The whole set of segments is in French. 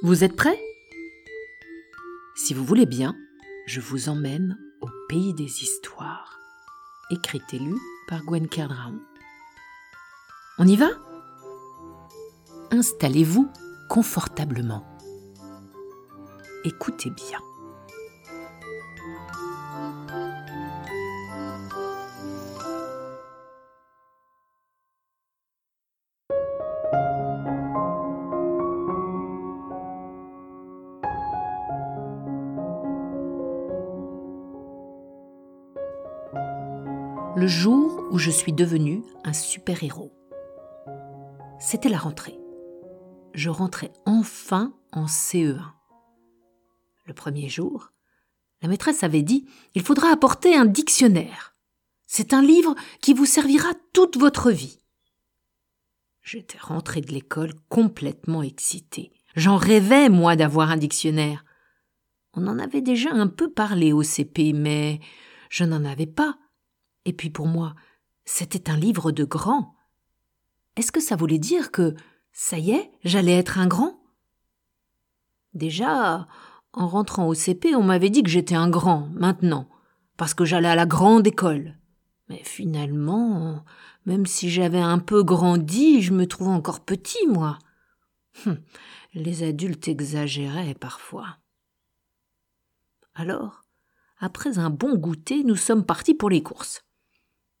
Vous êtes prêts? Si vous voulez bien, je vous emmène au pays des histoires. Écrite et lue par Gwen Kerdraon. On y va? Installez-vous confortablement. Écoutez bien. Le jour où je suis devenu un super-héros. C'était la rentrée. Je rentrais enfin en CE1. Le premier jour, la maîtresse avait dit Il faudra apporter un dictionnaire. C'est un livre qui vous servira toute votre vie. J'étais rentré de l'école complètement excité. J'en rêvais, moi, d'avoir un dictionnaire. On en avait déjà un peu parlé au CP, mais je n'en avais pas. Et puis pour moi, c'était un livre de grand. Est-ce que ça voulait dire que, ça y est, j'allais être un grand? Déjà, en rentrant au CP, on m'avait dit que j'étais un grand, maintenant, parce que j'allais à la grande école. Mais finalement, même si j'avais un peu grandi, je me trouvais encore petit, moi. Hum, les adultes exagéraient parfois. Alors, après un bon goûter, nous sommes partis pour les courses.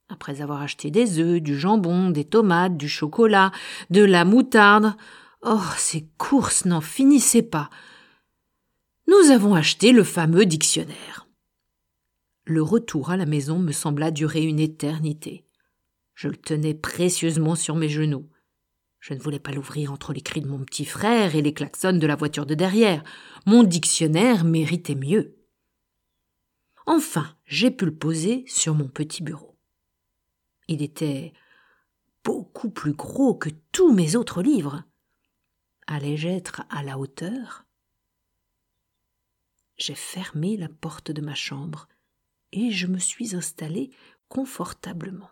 Après avoir acheté des œufs, du jambon, des tomates, du chocolat, de la moutarde, oh, ces courses n'en finissaient pas. Nous avons acheté le fameux dictionnaire. Le retour à la maison me sembla durer une éternité. Je le tenais précieusement sur mes genoux. Je ne voulais pas l'ouvrir entre les cris de mon petit frère et les klaxons de la voiture de derrière. Mon dictionnaire méritait mieux. Enfin, j'ai pu le poser sur mon petit bureau. Il était beaucoup plus gros que tous mes autres livres. Allais-je être à la hauteur? J'ai fermé la porte de ma chambre et je me suis installé confortablement.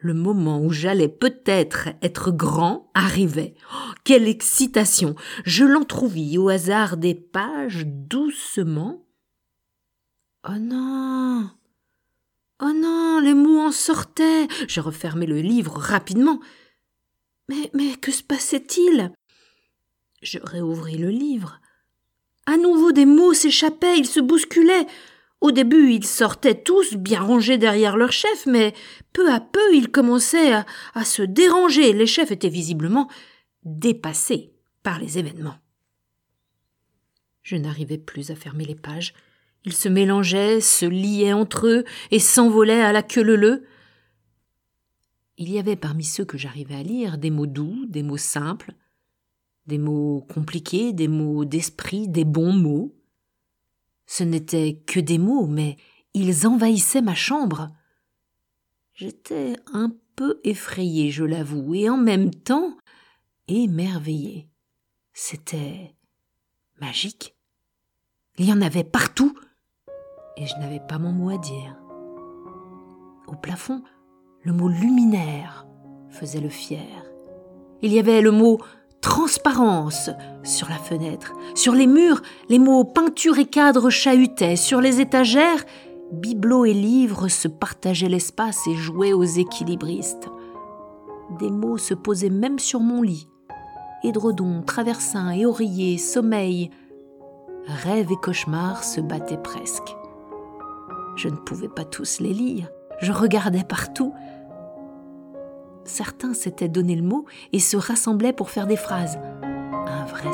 Le moment où j'allais peut-être être grand arrivait. Oh, quelle excitation Je l'entr'ouvis au hasard des pages doucement. Oh non Oh non, en sortaient. J'ai refermé le livre rapidement. Mais, mais que se passait-il? Je réouvris le livre. À nouveau des mots s'échappaient, ils se bousculaient. Au début, ils sortaient tous bien rangés derrière leur chef, mais peu à peu, ils commençaient à, à se déranger. Les chefs étaient visiblement dépassés par les événements. Je n'arrivais plus à fermer les pages. Ils se mélangeaient, se liaient entre eux et s'envolaient à la queue leu Il y avait parmi ceux que j'arrivais à lire des mots doux, des mots simples, des mots compliqués, des mots d'esprit, des bons mots. Ce n'étaient que des mots, mais ils envahissaient ma chambre. J'étais un peu effrayé, je l'avoue, et en même temps émerveillé. C'était magique. Il y en avait partout, et je n'avais pas mon mot à dire. Au plafond, le mot luminaire faisait le fier. Il y avait le mot transparence sur la fenêtre. Sur les murs, les mots peinture et cadre chahutaient. Sur les étagères, bibelots et livres se partageaient l'espace et jouaient aux équilibristes. Des mots se posaient même sur mon lit. Édredon, traversin et oreiller, sommeil. Rêve et cauchemar se battaient presque. Je ne pouvais pas tous les lire. Je regardais partout. Certains s'étaient donné le mot et se rassemblaient pour faire des phrases. Un vrai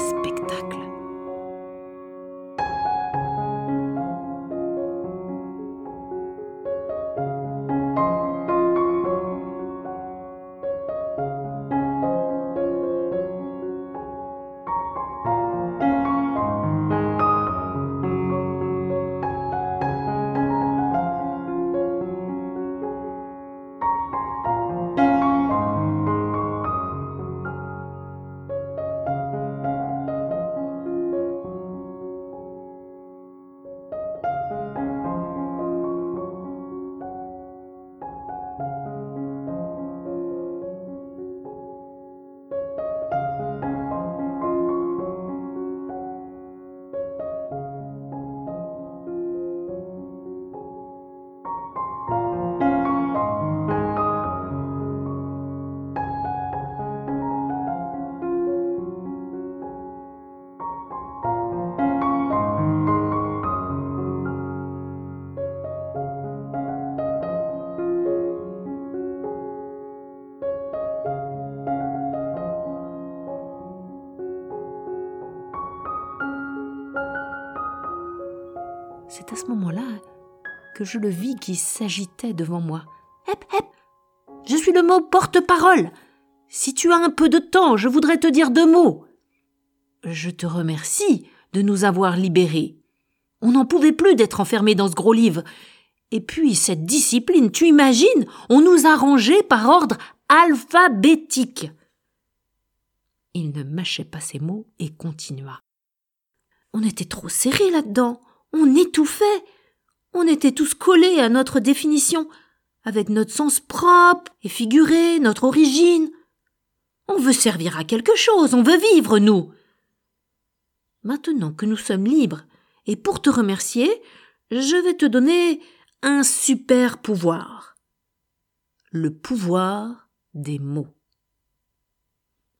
C'est à ce moment-là que je le vis qui s'agitait devant moi. Hep, hep Je suis le mot porte-parole Si tu as un peu de temps, je voudrais te dire deux mots. Je te remercie de nous avoir libérés. On n'en pouvait plus d'être enfermés dans ce gros livre. Et puis, cette discipline, tu imagines, on nous a rangés par ordre alphabétique. Il ne mâchait pas ses mots et continua. On était trop serrés là-dedans. On étouffait. On était tous collés à notre définition, avec notre sens propre et figuré, notre origine. On veut servir à quelque chose, on veut vivre, nous. Maintenant que nous sommes libres, et pour te remercier, je vais te donner un super pouvoir. Le pouvoir des mots.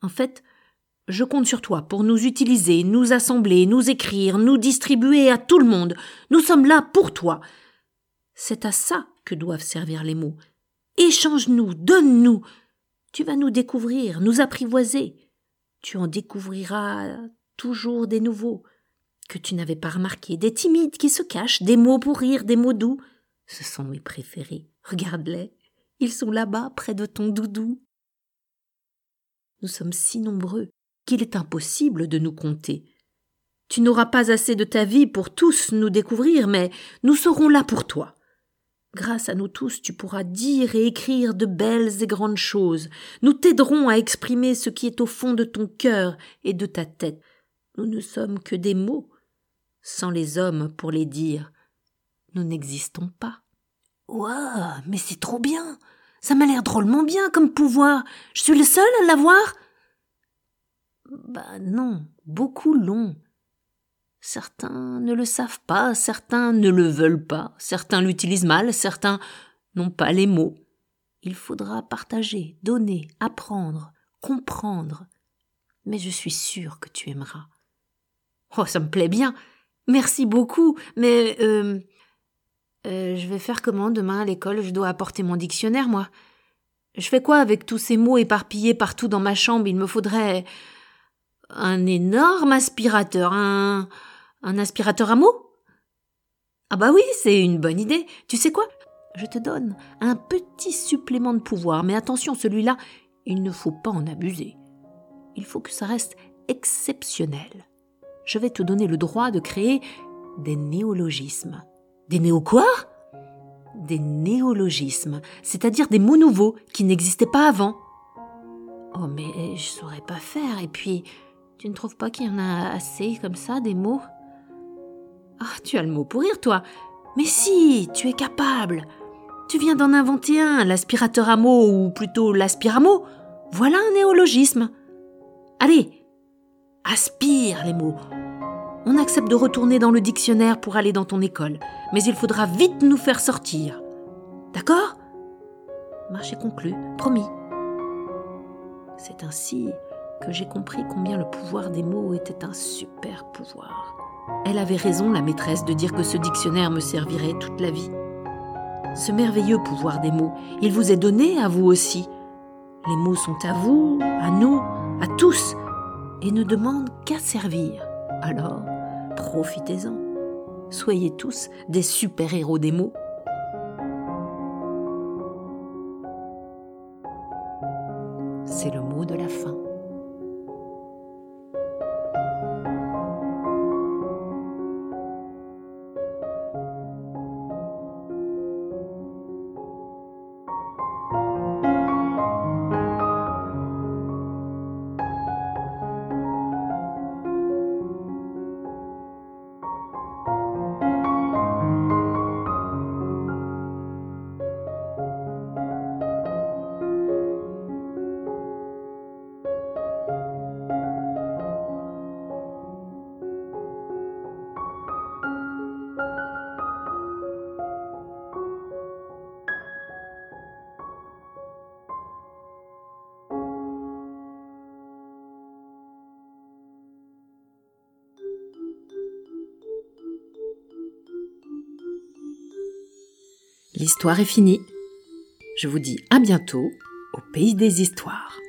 En fait, je compte sur toi pour nous utiliser, nous assembler, nous écrire, nous distribuer à tout le monde. Nous sommes là pour toi. C'est à ça que doivent servir les mots. Échange-nous, donne-nous. Tu vas nous découvrir, nous apprivoiser. Tu en découvriras toujours des nouveaux que tu n'avais pas remarqués, des timides qui se cachent, des mots pour rire, des mots doux. Ce sont mes préférés. Regarde-les. Ils sont là-bas, près de ton doudou. Nous sommes si nombreux qu'il est impossible de nous compter. Tu n'auras pas assez de ta vie pour tous nous découvrir, mais nous serons là pour toi. Grâce à nous tous, tu pourras dire et écrire de belles et grandes choses. Nous t'aiderons à exprimer ce qui est au fond de ton cœur et de ta tête. Nous ne sommes que des mots, sans les hommes pour les dire nous n'existons pas. Ouah, mais c'est trop bien. Ça m'a l'air drôlement bien comme pouvoir. Je suis le seul à l'avoir Bah non, beaucoup l'ont. Certains ne le savent pas, certains ne le veulent pas, certains l'utilisent mal, certains n'ont pas les mots. Il faudra partager, donner, apprendre, comprendre. Mais je suis sûre que tu aimeras. Oh, ça me plaît bien. Merci beaucoup, mais euh, euh, je vais faire comment demain à l'école? Je dois apporter mon dictionnaire, moi. Je fais quoi avec tous ces mots éparpillés partout dans ma chambre? Il me faudrait un énorme aspirateur, un, un aspirateur à mots Ah bah oui, c'est une bonne idée. Tu sais quoi? Je te donne un petit supplément de pouvoir, mais attention, celui-là, il ne faut pas en abuser. Il faut que ça reste exceptionnel. Je vais te donner le droit de créer des néologismes. Des néo quoi? Des néologismes, c'est-à-dire des mots nouveaux qui n'existaient pas avant. Oh, mais je saurais pas faire, et puis, tu ne trouves pas qu'il y en a assez comme ça, des mots? Ah, tu as le mot pour rire, toi Mais si, tu es capable Tu viens d'en inventer un, l'aspirateur à mots, ou plutôt l'aspiramo. Voilà un néologisme. Allez, aspire les mots, on accepte de retourner dans le dictionnaire pour aller dans ton école, mais il faudra vite nous faire sortir. D'accord? Marché conclu, promis. C'est ainsi que j'ai compris combien le pouvoir des mots était un super pouvoir. Elle avait raison, la maîtresse, de dire que ce dictionnaire me servirait toute la vie. Ce merveilleux pouvoir des mots, il vous est donné à vous aussi. Les mots sont à vous, à nous, à tous, et ne demandent qu'à servir. Alors, profitez-en. Soyez tous des super-héros des mots. C'est le mot de la fin. L'histoire est finie. Je vous dis à bientôt au pays des histoires.